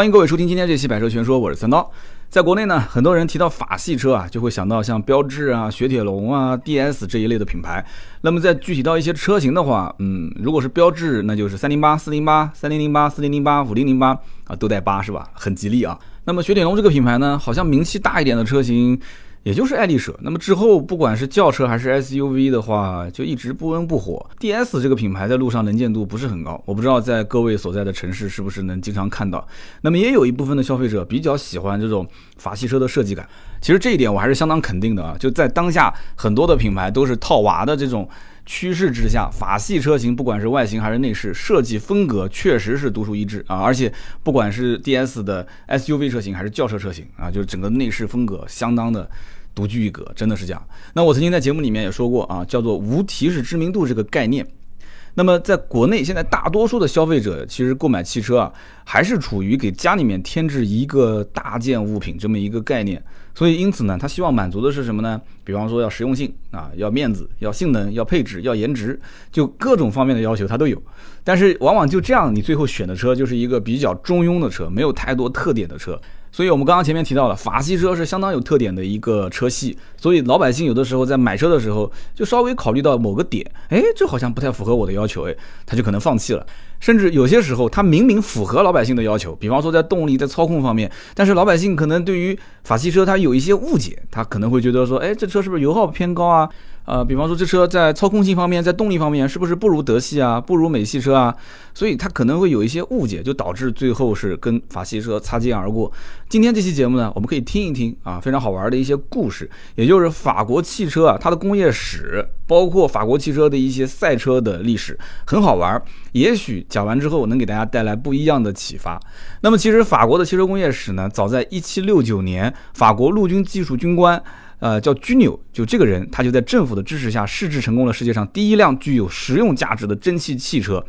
欢迎各位收听今天这期《百车全说》，我是三刀。在国内呢，很多人提到法系车啊，就会想到像标致啊、雪铁龙啊、DS 这一类的品牌。那么在具体到一些车型的话，嗯，如果是标致，那就是三零八、四零八、三零零八、四零零八、五零零八啊，都带八是吧？很吉利啊。那么雪铁龙这个品牌呢，好像名气大一点的车型。也就是爱丽舍，那么之后不管是轿车还是 SUV 的话，就一直不温不火。DS 这个品牌在路上能见度不是很高，我不知道在各位所在的城市是不是能经常看到。那么也有一部分的消费者比较喜欢这种法系车的设计感，其实这一点我还是相当肯定的啊。就在当下很多的品牌都是套娃的这种趋势之下，法系车型不管是外形还是内饰设计风格，确实是独树一帜啊。而且不管是 DS 的 SUV 车型还是轿车车型啊，就是整个内饰风格相当的。独具一格，真的是这样。那我曾经在节目里面也说过啊，叫做无提示知名度这个概念。那么在国内，现在大多数的消费者其实购买汽车啊，还是处于给家里面添置一个大件物品这么一个概念。所以因此呢，他希望满足的是什么呢？比方说要实用性啊，要面子，要性能，要配置，要颜值，就各种方面的要求他都有。但是往往就这样，你最后选的车就是一个比较中庸的车，没有太多特点的车。所以，我们刚刚前面提到了，法系车是相当有特点的一个车系，所以老百姓有的时候在买车的时候，就稍微考虑到某个点，哎，这好像不太符合我的要求，哎，他就可能放弃了。甚至有些时候，它明明符合老百姓的要求，比方说在动力、在操控方面，但是老百姓可能对于法系车它有一些误解，他可能会觉得说，哎，这车是不是油耗偏高啊？呃，比方说这车在操控性方面，在动力方面是不是不如德系啊，不如美系车啊？所以它可能会有一些误解，就导致最后是跟法系车擦肩而过。今天这期节目呢，我们可以听一听啊，非常好玩的一些故事，也就是法国汽车啊，它的工业史，包括法国汽车的一些赛车的历史，很好玩。也许讲完之后能给大家带来不一样的启发。那么其实法国的汽车工业史呢，早在一七六九年，法国陆军技术军官。呃，叫居纽，就这个人，他就在政府的支持下试制成功了世界上第一辆具有实用价值的蒸汽汽车。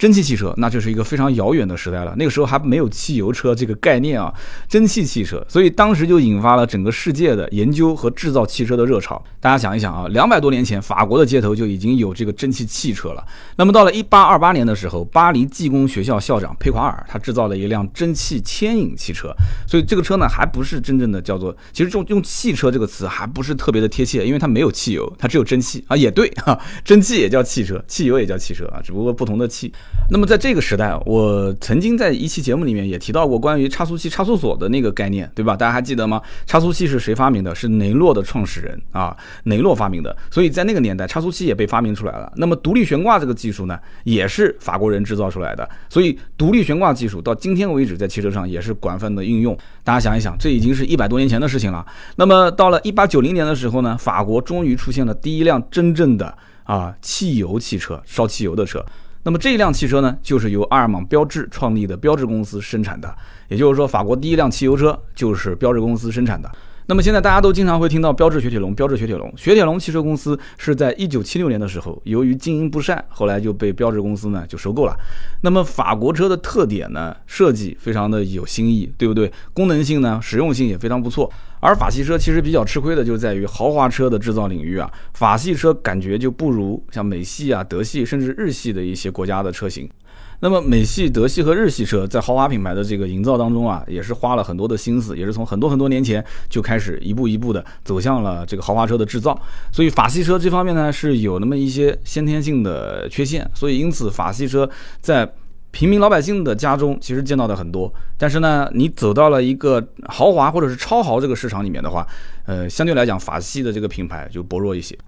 蒸汽汽车，那就是一个非常遥远的时代了。那个时候还没有汽油车这个概念啊，蒸汽汽车，所以当时就引发了整个世界的研究和制造汽车的热潮。大家想一想啊，两百多年前，法国的街头就已经有这个蒸汽汽车了。那么到了一八二八年的时候，巴黎技工学校校长佩夸尔他制造了一辆蒸汽牵引汽车。所以这个车呢，还不是真正的叫做，其实用用汽车这个词还不是特别的贴切，因为它没有汽油，它只有蒸汽啊，也对哈，蒸汽也叫汽车，汽油也叫汽车啊，只不过不同的汽。那么在这个时代，我曾经在一期节目里面也提到过关于差速器、差速锁的那个概念，对吧？大家还记得吗？差速器是谁发明的？是雷诺的创始人啊，雷诺发明的。所以在那个年代，差速器也被发明出来了。那么独立悬挂这个技术呢，也是法国人制造出来的。所以独立悬挂技术到今天为止，在汽车上也是广泛的应用。大家想一想，这已经是一百多年前的事情了。那么到了一八九零年的时候呢，法国终于出现了第一辆真正的啊汽油汽车，烧汽油的车。那么这一辆汽车呢，就是由阿尔芒标志创立的标志公司生产的，也就是说，法国第一辆汽油车就是标志公司生产的。那么现在大家都经常会听到标致雪铁龙，标致雪铁龙。雪铁龙汽车公司是在一九七六年的时候，由于经营不善，后来就被标致公司呢就收购了。那么法国车的特点呢，设计非常的有新意，对不对？功能性呢，实用性也非常不错。而法系车其实比较吃亏的就在于豪华车的制造领域啊，法系车感觉就不如像美系啊、德系甚至日系的一些国家的车型。那么美系、德系和日系车在豪华品牌的这个营造当中啊，也是花了很多的心思，也是从很多很多年前就开始一步一步的走向了这个豪华车的制造。所以法系车这方面呢是有那么一些先天性的缺陷，所以因此法系车在。平民老百姓的家中其实见到的很多，但是呢，你走到了一个豪华或者是超豪这个市场里面的话，呃，相对来讲法系的这个品牌就薄弱一些。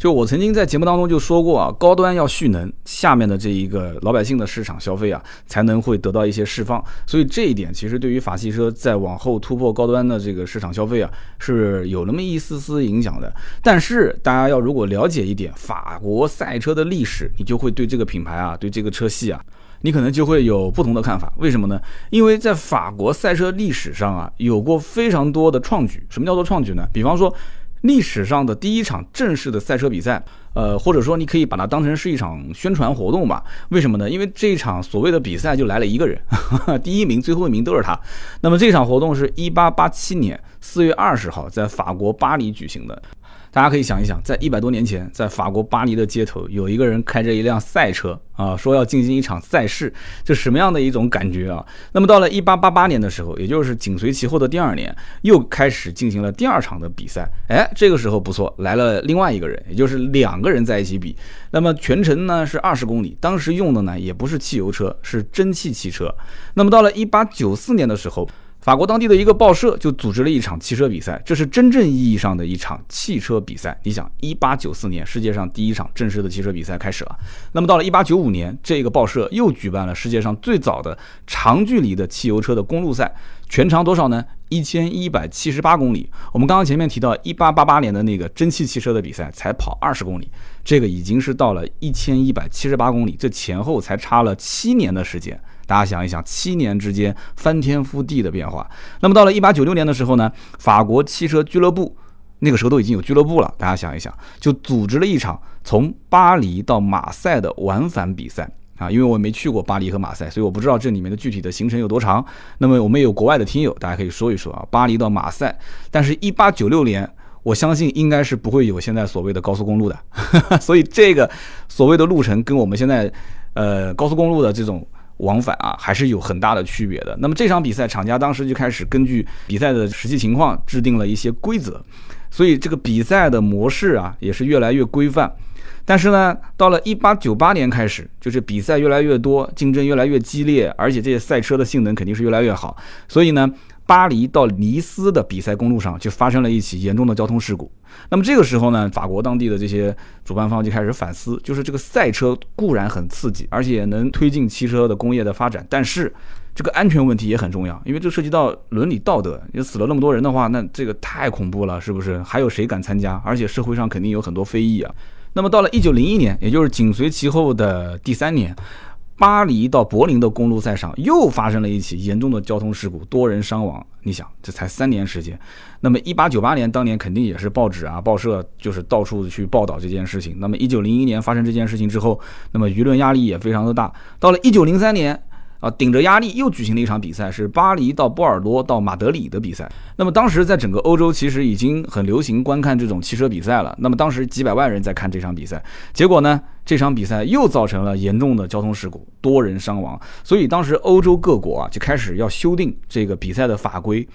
就我曾经在节目当中就说过啊，高端要蓄能，下面的这一个老百姓的市场消费啊，才能会得到一些释放。所以这一点其实对于法系车在往后突破高端的这个市场消费啊，是有那么一丝丝影响的。但是大家要如果了解一点法国赛车的历史，你就会对这个品牌啊，对这个车系啊。你可能就会有不同的看法，为什么呢？因为在法国赛车历史上啊，有过非常多的创举。什么叫做创举呢？比方说，历史上的第一场正式的赛车比赛，呃，或者说你可以把它当成是一场宣传活动吧。为什么呢？因为这一场所谓的比赛就来了一个人，第一名、最后一名都是他。那么这场活动是一八八七年四月二十号在法国巴黎举行的。大家可以想一想，在一百多年前，在法国巴黎的街头，有一个人开着一辆赛车啊，说要进行一场赛事，这什么样的一种感觉啊？那么到了一八八八年的时候，也就是紧随其后的第二年，又开始进行了第二场的比赛。哎，这个时候不错，来了另外一个人，也就是两个人在一起比。那么全程呢是二十公里，当时用的呢也不是汽油车，是蒸汽汽车。那么到了一八九四年的时候。法国当地的一个报社就组织了一场汽车比赛，这是真正意义上的一场汽车比赛。你想，一八九四年世界上第一场正式的汽车比赛开始了。那么到了一八九五年，这个报社又举办了世界上最早的长距离的汽油车的公路赛，全长多少呢？一千一百七十八公里。我们刚刚前面提到一八八八年的那个蒸汽汽车的比赛才跑二十公里，这个已经是到了一千一百七十八公里，这前后才差了七年的时间。大家想一想，七年之间翻天覆地的变化。那么到了一八九六年的时候呢，法国汽车俱乐部那个时候都已经有俱乐部了。大家想一想，就组织了一场从巴黎到马赛的往返比赛啊。因为我没去过巴黎和马赛，所以我不知道这里面的具体的行程有多长。那么我们有国外的听友，大家可以说一说啊，巴黎到马赛。但是，一八九六年，我相信应该是不会有现在所谓的高速公路的，所以这个所谓的路程跟我们现在呃高速公路的这种。往返啊，还是有很大的区别的。那么这场比赛，厂家当时就开始根据比赛的实际情况制定了一些规则，所以这个比赛的模式啊，也是越来越规范。但是呢，到了一八九八年开始，就是比赛越来越多，竞争越来越激烈，而且这些赛车的性能肯定是越来越好，所以呢。巴黎到尼斯的比赛公路上就发生了一起严重的交通事故。那么这个时候呢，法国当地的这些主办方就开始反思，就是这个赛车固然很刺激，而且能推进汽车的工业的发展，但是这个安全问题也很重要，因为这涉及到伦理道德。你死了那么多人的话，那这个太恐怖了，是不是？还有谁敢参加？而且社会上肯定有很多非议啊。那么到了一九零一年，也就是紧随其后的第三年。巴黎到柏林的公路赛上又发生了一起严重的交通事故，多人伤亡。你想，这才三年时间。那么，一八九八年当年肯定也是报纸啊、报社就是到处去报道这件事情。那么，一九零一年发生这件事情之后，那么舆论压力也非常的大。到了一九零三年。啊，顶着压力又举行了一场比赛，是巴黎到波尔多到马德里的比赛。那么当时在整个欧洲其实已经很流行观看这种汽车比赛了。那么当时几百万人在看这场比赛，结果呢，这场比赛又造成了严重的交通事故，多人伤亡。所以当时欧洲各国啊就开始要修订这个比赛的法规。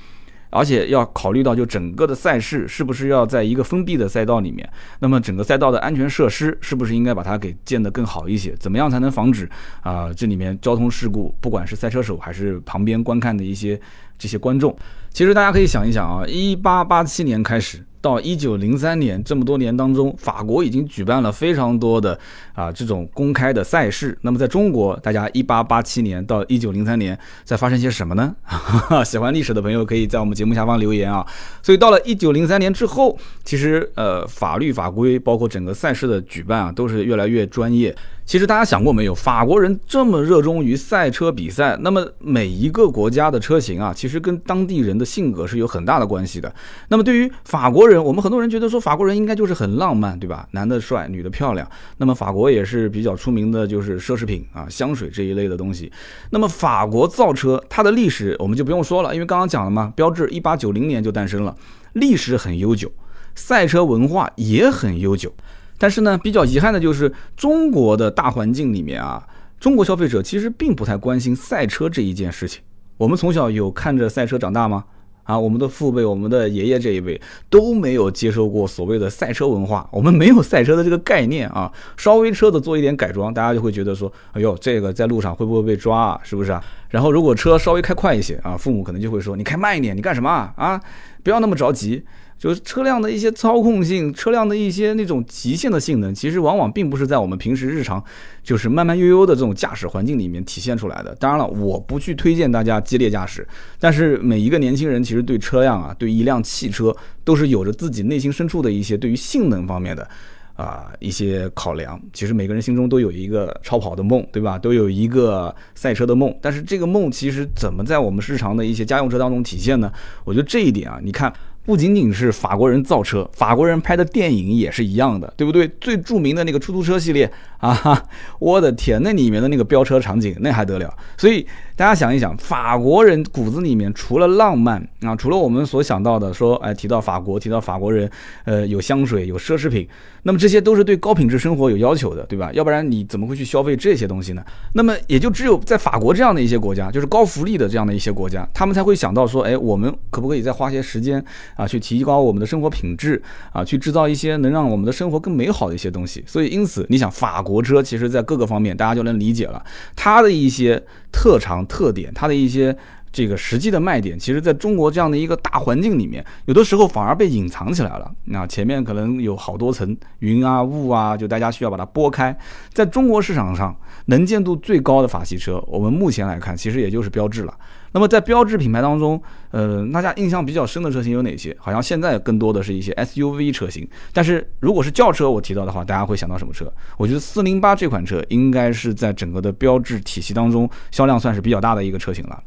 而且要考虑到，就整个的赛事是不是要在一个封闭的赛道里面？那么整个赛道的安全设施是不是应该把它给建得更好一些？怎么样才能防止啊这里面交通事故？不管是赛车手还是旁边观看的一些这些观众，其实大家可以想一想啊，一八八七年开始。到一九零三年这么多年当中，法国已经举办了非常多的啊这种公开的赛事。那么在中国，大家一八八七年到一九零三年在发生些什么呢？喜欢历史的朋友可以在我们节目下方留言啊。所以到了一九零三年之后，其实呃法律法规包括整个赛事的举办啊，都是越来越专业。其实大家想过没有，法国人这么热衷于赛车比赛，那么每一个国家的车型啊，其实跟当地人的性格是有很大的关系的。那么对于法国人，我们很多人觉得说法国人应该就是很浪漫，对吧？男的帅，女的漂亮。那么法国也是比较出名的，就是奢侈品啊，香水这一类的东西。那么法国造车，它的历史我们就不用说了，因为刚刚讲了嘛，标致一八九零年就诞生了，历史很悠久，赛车文化也很悠久。但是呢，比较遗憾的就是中国的大环境里面啊，中国消费者其实并不太关心赛车这一件事情。我们从小有看着赛车长大吗？啊，我们的父辈、我们的爷爷这一辈都没有接受过所谓的赛车文化，我们没有赛车的这个概念啊。稍微车子做一点改装，大家就会觉得说，哎呦，这个在路上会不会被抓啊？是不是啊？然后如果车稍微开快一些啊，父母可能就会说，你开慢一点，你干什么啊？啊，不要那么着急。就是车辆的一些操控性，车辆的一些那种极限的性能，其实往往并不是在我们平时日常，就是慢慢悠悠的这种驾驶环境里面体现出来的。当然了，我不去推荐大家激烈驾驶，但是每一个年轻人其实对车辆啊，对一辆汽车都是有着自己内心深处的一些对于性能方面的啊一些考量。其实每个人心中都有一个超跑的梦，对吧？都有一个赛车的梦。但是这个梦其实怎么在我们日常的一些家用车当中体现呢？我觉得这一点啊，你看。不仅仅是法国人造车，法国人拍的电影也是一样的，对不对？最著名的那个出租车系列啊，我的天，那里面的那个飙车场景那还得了？所以大家想一想，法国人骨子里面除了浪漫啊，除了我们所想到的说，哎，提到法国，提到法国人，呃，有香水，有奢侈品，那么这些都是对高品质生活有要求的，对吧？要不然你怎么会去消费这些东西呢？那么也就只有在法国这样的一些国家，就是高福利的这样的一些国家，他们才会想到说，哎，我们可不可以再花些时间啊，去提高我们的生活品质啊，去制造一些能让我们的生活更美好的一些东西。所以，因此你想，法国车其实在各个方面，大家就能理解了它的一些特长。特点，它的一些这个实际的卖点，其实在中国这样的一个大环境里面，有的时候反而被隐藏起来了。那前面可能有好多层云啊雾啊，就大家需要把它拨开。在中国市场上，能见度最高的法系车，我们目前来看，其实也就是标致了。那么在标致品牌当中，呃，大家印象比较深的车型有哪些？好像现在更多的是一些 SUV 车型。但是如果是轿车，我提到的话，大家会想到什么车？我觉得四零八这款车应该是在整个的标致体系当中销量算是比较大的一个车型了。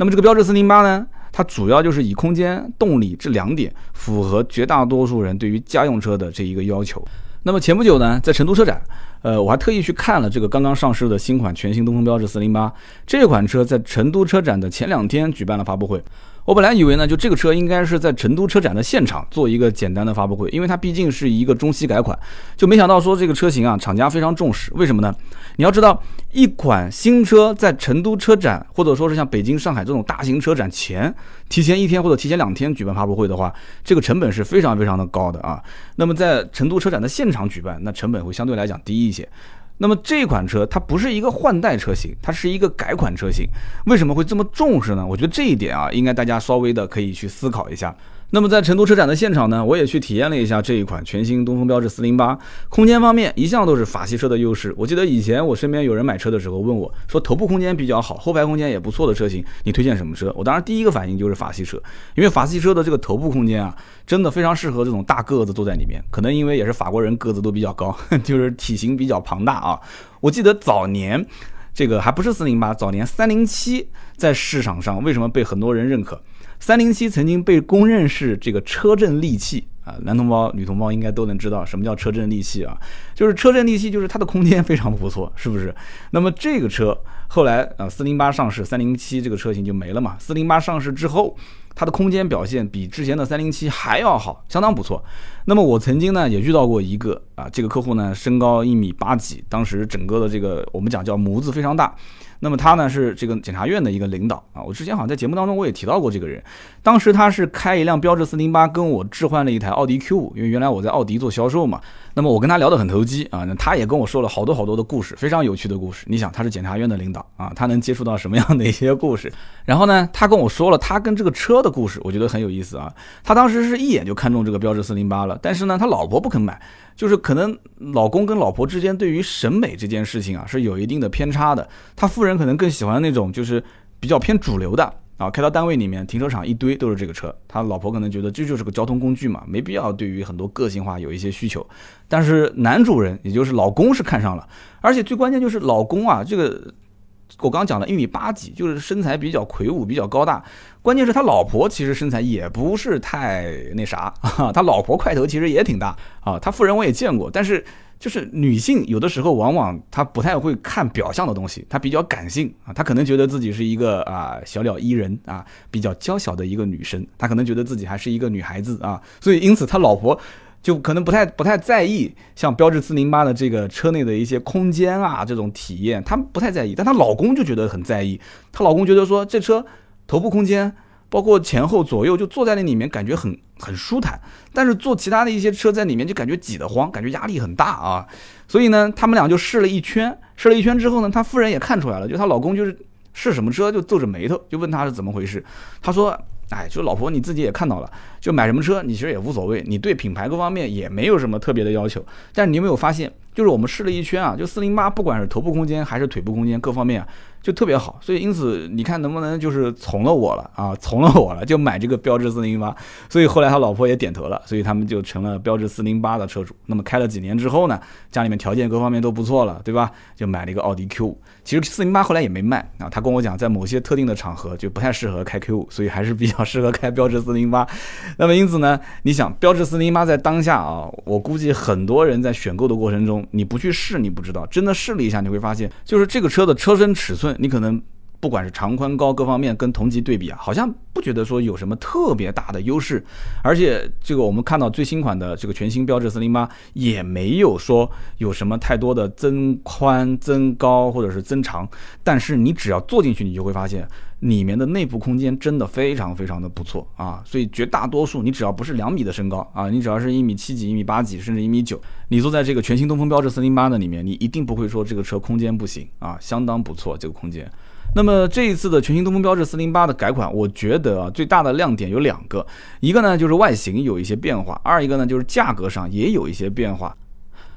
那么这个标致四零八呢，它主要就是以空间、动力这两点符合绝大多数人对于家用车的这一个要求。那么前不久呢，在成都车展。呃，我还特意去看了这个刚刚上市的新款全新东风标致四零八这款车，在成都车展的前两天举办了发布会。我本来以为呢，就这个车应该是在成都车展的现场做一个简单的发布会，因为它毕竟是一个中期改款，就没想到说这个车型啊，厂家非常重视。为什么呢？你要知道，一款新车在成都车展或者说是像北京、上海这种大型车展前，提前一天或者提前两天举办发布会的话，这个成本是非常非常的高的啊。那么在成都车展的现场举办，那成本会相对来讲低一些。那么这款车它不是一个换代车型，它是一个改款车型，为什么会这么重视呢？我觉得这一点啊，应该大家稍微的可以去思考一下。那么在成都车展的现场呢，我也去体验了一下这一款全新东风标致四零八。空间方面一向都是法系车的优势。我记得以前我身边有人买车的时候问我说，头部空间比较好，后排空间也不错的车型，你推荐什么车？我当时第一个反应就是法系车，因为法系车的这个头部空间啊，真的非常适合这种大个子坐在里面。可能因为也是法国人个子都比较高，就是体型比较庞大啊。我记得早年这个还不是四零八，早年三零七在市场上为什么被很多人认可？三零七曾经被公认是这个车震利器啊，男同胞、女同胞应该都能知道什么叫车震利器啊，就是车震利器，就是它的空间非常不错，是不是？那么这个车后来啊，四零八上市，三零七这个车型就没了嘛。四零八上市之后，它的空间表现比之前的三零七还要好，相当不错。那么我曾经呢也遇到过一个啊，这个客户呢身高一米八几，当时整个的这个我们讲叫模子非常大。那么他呢是这个检察院的一个领导啊，我之前好像在节目当中我也提到过这个人，当时他是开一辆标致四零八跟我置换了一台奥迪 Q 五，因为原来我在奥迪做销售嘛。那么我跟他聊得很投机啊，那他也跟我说了好多好多的故事，非常有趣的故事。你想他是检察院的领导啊，他能接触到什么样的一些故事？然后呢，他跟我说了他跟这个车的故事，我觉得很有意思啊。他当时是一眼就看中这个标致四零八了，但是呢，他老婆不肯买，就是可能老公跟老婆之间对于审美这件事情啊是有一定的偏差的。他夫人可能更喜欢那种就是比较偏主流的。啊，开到单位里面，停车场一堆都是这个车，他老婆可能觉得这就是个交通工具嘛，没必要对于很多个性化有一些需求。但是男主人，也就是老公是看上了，而且最关键就是老公啊，这个我刚讲了，一米八几，就是身材比较魁梧，比较高大。关键是他老婆其实身材也不是太那啥，他老婆块头其实也挺大啊。他夫人我也见过，但是。就是女性有的时候往往她不太会看表象的东西，她比较感性啊，她可能觉得自己是一个啊小鸟依人啊，比较娇小的一个女生，她可能觉得自己还是一个女孩子啊，所以因此他老婆就可能不太不太在意像标致四零八的这个车内的一些空间啊这种体验，她不太在意，但她老公就觉得很在意，她老公觉得说这车头部空间。包括前后左右，就坐在那里面感觉很很舒坦，但是坐其他的一些车在里面就感觉挤得慌，感觉压力很大啊。所以呢，他们俩就试了一圈，试了一圈之后呢，他夫人也看出来了，就她老公就是试什么车就皱着眉头，就问他是怎么回事。他说：“哎，就老婆你自己也看到了，就买什么车你其实也无所谓，你对品牌各方面也没有什么特别的要求。但是你有没有发现，就是我们试了一圈啊，就四零八不管是头部空间还是腿部空间各方面啊。”就特别好，所以因此你看能不能就是从了我了啊，从了我了就买这个标致四零八，所以后来他老婆也点头了，所以他们就成了标致四零八的车主。那么开了几年之后呢，家里面条件各方面都不错了，对吧？就买了一个奥迪 Q 五。其实四零八后来也没卖啊，他跟我讲，在某些特定的场合就不太适合开 Q 五，所以还是比较适合开标致四零八。那么因此呢，你想标致四零八在当下啊，我估计很多人在选购的过程中，你不去试你不知道，真的试了一下你会发现，就是这个车的车身尺寸，你可能。不管是长宽高各方面跟同级对比啊，好像不觉得说有什么特别大的优势。而且这个我们看到最新款的这个全新标致四零八也没有说有什么太多的增宽、增高或者是增长，但是你只要坐进去，你就会发现。里面的内部空间真的非常非常的不错啊，所以绝大多数你只要不是两米的身高啊，你只要是一米七几、一米八几，甚至一米九，你坐在这个全新东风标致四零八的里面，你一定不会说这个车空间不行啊，相当不错这个空间。那么这一次的全新东风标致四零八的改款，我觉得啊最大的亮点有两个，一个呢就是外形有一些变化，二一个呢就是价格上也有一些变化。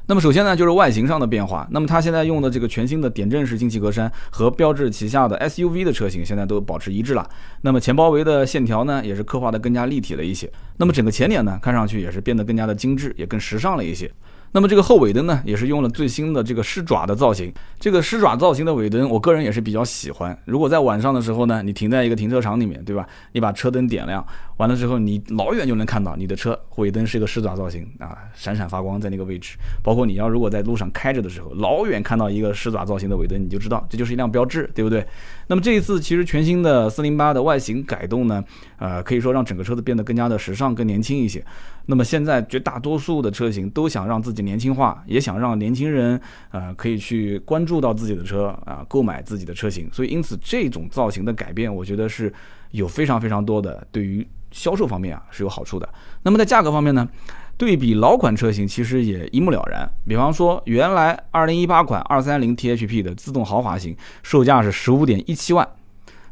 那么首先呢，就是外形上的变化。那么它现在用的这个全新的点阵式进气格栅和标致旗下的 SUV 的车型现在都保持一致了。那么前包围的线条呢，也是刻画的更加立体了一些。那么整个前脸呢，看上去也是变得更加的精致，也更时尚了一些。那么这个后尾灯呢，也是用了最新的这个狮爪的造型。这个狮爪造型的尾灯，我个人也是比较喜欢。如果在晚上的时候呢，你停在一个停车场里面，对吧？你把车灯点亮。完了之后，你老远就能看到你的车尾灯是一个狮爪造型啊，闪闪发光在那个位置。包括你要如果在路上开着的时候，老远看到一个狮爪造型的尾灯，你就知道这就是一辆标志，对不对？那么这一次其实全新的四零八的外形改动呢，呃，可以说让整个车子变得更加的时尚、更年轻一些。那么现在绝大多数的车型都想让自己年轻化，也想让年轻人呃可以去关注到自己的车啊，购买自己的车型。所以因此这种造型的改变，我觉得是有非常非常多的对于。销售方面啊是有好处的，那么在价格方面呢，对比老款车型其实也一目了然。比方说，原来二零一八款二三零 THP 的自动豪华型售价是十五点一七万，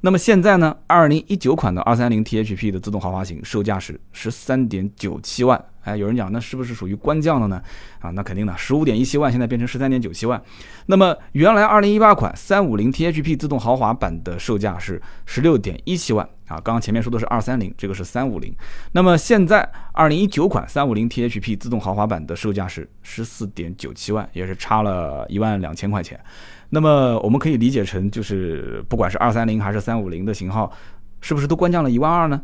那么现在呢，二零一九款的二三零 THP 的自动豪华型售价是十三点九七万。哎，有人讲那是不是属于官降了呢？啊，那肯定的，十五点一七万现在变成十三点九七万。那么原来二零一八款三五零 THP 自动豪华版的售价是十六点一七万。啊，刚刚前面说的是二三零，这个是三五零。那么现在二零一九款三五零 THP 自动豪华版的售价是十四点九七万，也是差了一万两千块钱。那么我们可以理解成，就是不管是二三零还是三五零的型号，是不是都官降了一万二呢？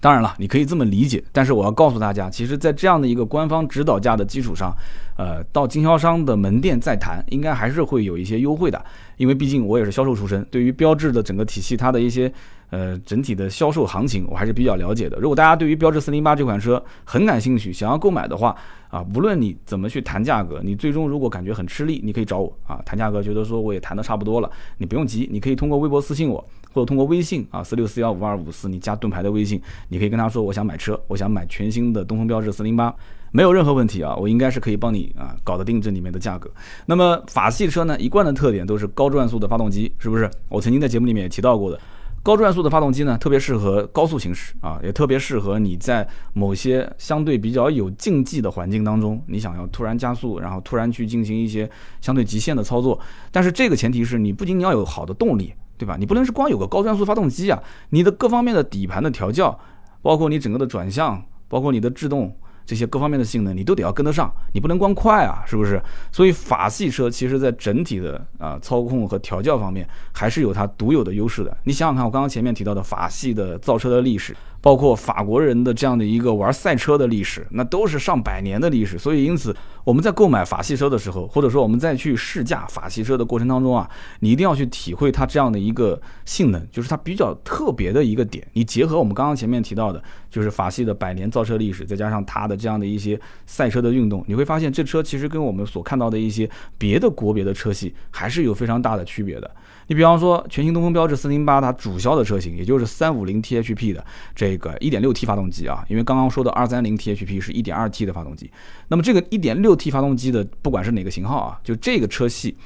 当然了，你可以这么理解，但是我要告诉大家，其实，在这样的一个官方指导价的基础上，呃，到经销商的门店再谈，应该还是会有一些优惠的。因为毕竟我也是销售出身，对于标致的整个体系，它的一些呃整体的销售行情，我还是比较了解的。如果大家对于标致四零八这款车很感兴趣，想要购买的话，啊，无论你怎么去谈价格，你最终如果感觉很吃力，你可以找我啊谈价格，觉得说我也谈的差不多了，你不用急，你可以通过微博私信我。或者通过微信啊，四六四幺五二五四，你加盾牌的微信，你可以跟他说，我想买车，我想买全新的东风标致四零八，没有任何问题啊，我应该是可以帮你啊搞得定这里面的价格。那么法系车呢，一贯的特点都是高转速的发动机，是不是？我曾经在节目里面也提到过的，高转速的发动机呢，特别适合高速行驶啊，也特别适合你在某些相对比较有竞技的环境当中，你想要突然加速，然后突然去进行一些相对极限的操作。但是这个前提是你不仅你要有好的动力。对吧？你不能是光有个高转速发动机啊，你的各方面的底盘的调教，包括你整个的转向，包括你的制动这些各方面的性能，你都得要跟得上，你不能光快啊，是不是？所以法系车其实在整体的啊操控和调教方面，还是有它独有的优势的。你想想看，我刚刚前面提到的法系的造车的历史。包括法国人的这样的一个玩赛车的历史，那都是上百年的历史。所以，因此我们在购买法系车的时候，或者说我们在去试驾法系车的过程当中啊，你一定要去体会它这样的一个性能，就是它比较特别的一个点。你结合我们刚刚前面提到的，就是法系的百年造车历史，再加上它的这样的一些赛车的运动，你会发现这车其实跟我们所看到的一些别的国别的车系还是有非常大的区别的。你比方说，全新东风标致四零八它主销的车型，也就是三五零 THP 的这个一点六 T 发动机啊，因为刚刚说的二三零 THP 是一点二 T 的发动机，那么这个一点六 T 发动机的，不管是哪个型号啊，就这个车系。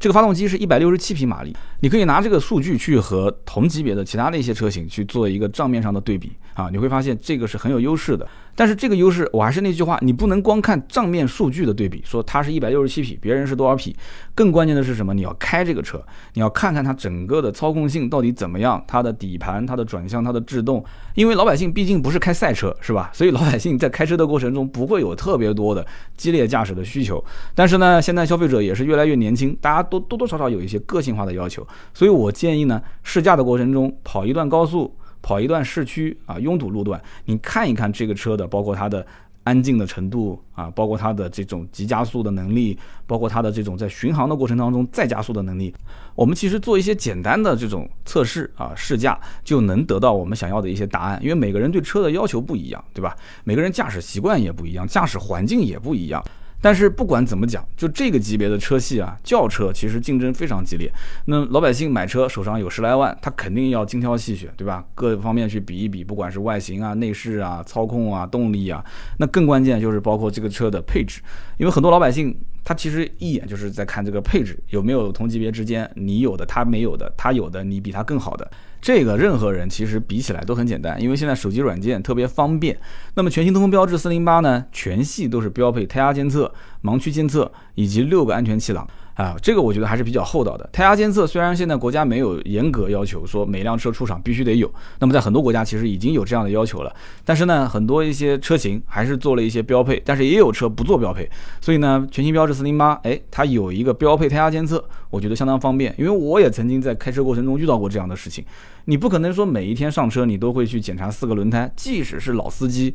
这个发动机是一百六十七匹马力，你可以拿这个数据去和同级别的其他的一些车型去做一个账面上的对比啊，你会发现这个是很有优势的。但是这个优势，我还是那句话，你不能光看账面数据的对比，说它是一百六十七匹，别人是多少匹？更关键的是什么？你要开这个车，你要看看它整个的操控性到底怎么样，它的底盘、它的转向、它的制动。因为老百姓毕竟不是开赛车，是吧？所以老百姓在开车的过程中不会有特别多的激烈驾驶的需求。但是呢，现在消费者也是越来越年轻，大家都多多少少有一些个性化的要求。所以我建议呢，试驾的过程中跑一段高速。跑一段市区啊拥堵路段，你看一看这个车的，包括它的安静的程度啊，包括它的这种急加速的能力，包括它的这种在巡航的过程当中再加速的能力，我们其实做一些简单的这种测试啊试驾，就能得到我们想要的一些答案。因为每个人对车的要求不一样，对吧？每个人驾驶习惯也不一样，驾驶环境也不一样。但是不管怎么讲，就这个级别的车系啊，轿车其实竞争非常激烈。那老百姓买车手上有十来万，他肯定要精挑细选，对吧？各方面去比一比，不管是外形啊、内饰啊、操控啊、动力啊，那更关键就是包括这个车的配置，因为很多老百姓。他其实一眼就是在看这个配置有没有同级别之间你有的他没有的，他有的你比他更好的。这个任何人其实比起来都很简单，因为现在手机软件特别方便。那么全新东风标致四零八呢，全系都是标配胎压监测、盲区监测以及六个安全气囊。啊，这个我觉得还是比较厚道的。胎压监测虽然现在国家没有严格要求说每辆车出厂必须得有，那么在很多国家其实已经有这样的要求了。但是呢，很多一些车型还是做了一些标配，但是也有车不做标配。所以呢，全新标致四零八，哎，它有一个标配胎压监测，我觉得相当方便。因为我也曾经在开车过程中遇到过这样的事情。你不可能说每一天上车你都会去检查四个轮胎，即使是老司机。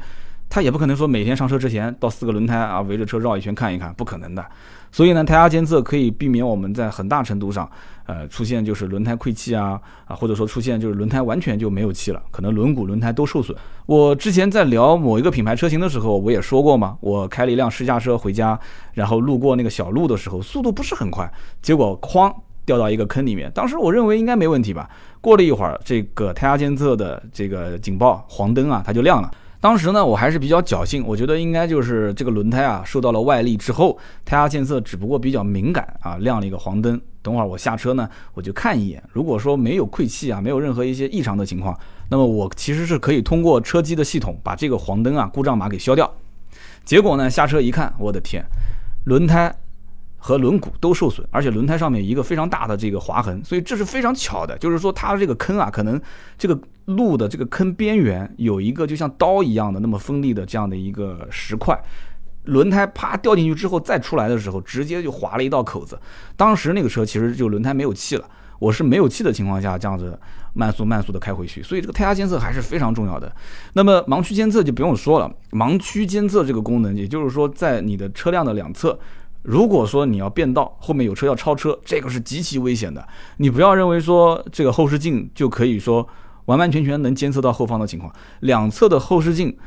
他也不可能说每天上车之前到四个轮胎啊围着车绕一圈看一看，不可能的。所以呢，胎压监测可以避免我们在很大程度上，呃，出现就是轮胎溃气啊啊，或者说出现就是轮胎完全就没有气了，可能轮毂、轮胎都受损。我之前在聊某一个品牌车型的时候，我也说过嘛，我开了一辆试驾车回家，然后路过那个小路的时候，速度不是很快，结果哐掉到一个坑里面。当时我认为应该没问题吧。过了一会儿，这个胎压监测的这个警报黄灯啊，它就亮了。当时呢，我还是比较侥幸，我觉得应该就是这个轮胎啊受到了外力之后，胎压监测只不过比较敏感啊，亮了一个黄灯。等会儿我下车呢，我就看一眼，如果说没有溃气啊，没有任何一些异常的情况，那么我其实是可以通过车机的系统把这个黄灯啊故障码给消掉。结果呢，下车一看，我的天，轮胎。和轮毂都受损，而且轮胎上面一个非常大的这个划痕，所以这是非常巧的，就是说它这个坑啊，可能这个路的这个坑边缘有一个就像刀一样的那么锋利的这样的一个石块，轮胎啪掉进去之后再出来的时候，直接就划了一道口子。当时那个车其实就轮胎没有气了，我是没有气的情况下这样子慢速慢速的开回去，所以这个胎压监测还是非常重要的。那么盲区监测就不用说了，盲区监测这个功能，也就是说在你的车辆的两侧。如果说你要变道，后面有车要超车，这个是极其危险的。你不要认为说这个后视镜就可以说完完全全能监测到后方的情况，两侧的后视镜，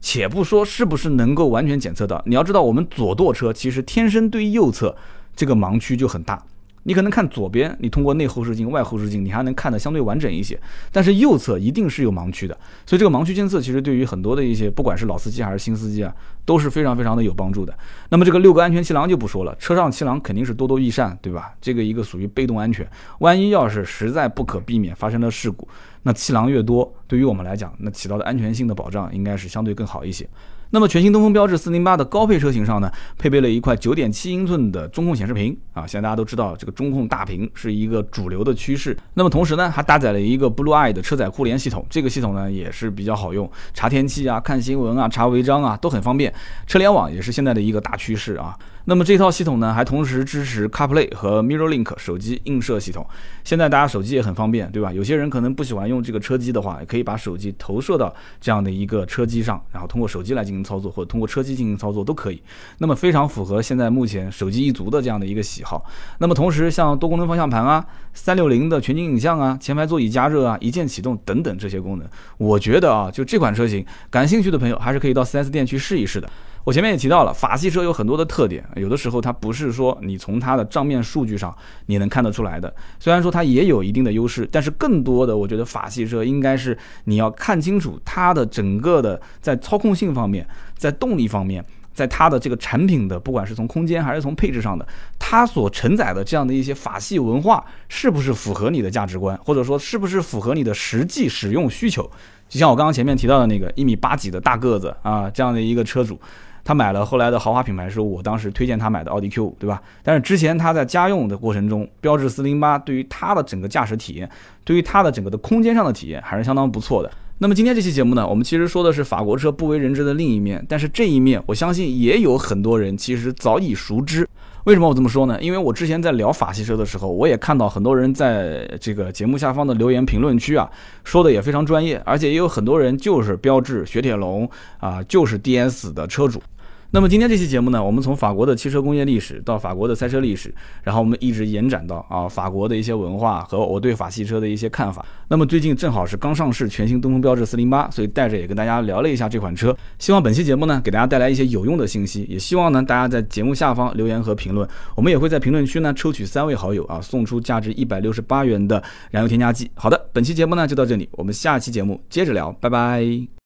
且不说是不是能够完全检测到，你要知道我们左舵车其实天生对右侧这个盲区就很大。你可能看左边，你通过内后视镜、外后视镜，你还能看得相对完整一些。但是右侧一定是有盲区的，所以这个盲区监测其实对于很多的一些，不管是老司机还是新司机啊，都是非常非常的有帮助的。那么这个六个安全气囊就不说了，车上气囊肯定是多多益善，对吧？这个一个属于被动安全，万一要是实在不可避免发生了事故，那气囊越多，对于我们来讲，那起到的安全性的保障应该是相对更好一些。那么全新东风标致四零八的高配车型上呢，配备了一块九点七英寸的中控显示屏啊，现在大家都知道这个中控大屏是一个主流的趋势。那么同时呢，还搭载了一个 Blue Eye 的车载互联系统，这个系统呢也是比较好用，查天气啊、看新闻啊、查违章啊都很方便。车联网也是现在的一个大趋势啊。那么这套系统呢，还同时支持 CarPlay 和 MirrorLink 手机映射系统。现在大家手机也很方便，对吧？有些人可能不喜欢用这个车机的话，也可以把手机投射到这样的一个车机上，然后通过手机来进行操作，或者通过车机进行操作都可以。那么非常符合现在目前手机一族的这样的一个喜好。那么同时，像多功能方向盘啊、三六零的全景影像啊、前排座椅加热啊、一键启动等等这些功能，我觉得啊，就这款车型，感兴趣的朋友还是可以到 4S 店去试一试的。我前面也提到了，法系车有很多的特点，有的时候它不是说你从它的账面数据上你能看得出来的。虽然说它也有一定的优势，但是更多的，我觉得法系车应该是你要看清楚它的整个的在操控性方面，在动力方面，在它的这个产品的，不管是从空间还是从配置上的，它所承载的这样的一些法系文化是不是符合你的价值观，或者说是不是符合你的实际使用需求。就像我刚刚前面提到的那个一米八几的大个子啊，这样的一个车主。他买了后来的豪华品牌，是我当时推荐他买的奥迪 Q，对吧？但是之前他在家用的过程中，标致408对于他的整个驾驶体验，对于他的整个的空间上的体验还是相当不错的。那么今天这期节目呢，我们其实说的是法国车不为人知的另一面，但是这一面我相信也有很多人其实早已熟知。为什么我这么说呢？因为我之前在聊法系车的时候，我也看到很多人在这个节目下方的留言评论区啊，说的也非常专业，而且也有很多人就是标致、雪铁龙啊，就是 DS 的车主。那么今天这期节目呢，我们从法国的汽车工业历史到法国的赛车历史，然后我们一直延展到啊法国的一些文化和我对法系车的一些看法。那么最近正好是刚上市全新东风标致四零八，所以带着也跟大家聊了一下这款车。希望本期节目呢给大家带来一些有用的信息，也希望呢大家在节目下方留言和评论，我们也会在评论区呢抽取三位好友啊送出价值一百六十八元的燃油添加剂。好的，本期节目呢就到这里，我们下期节目接着聊，拜拜。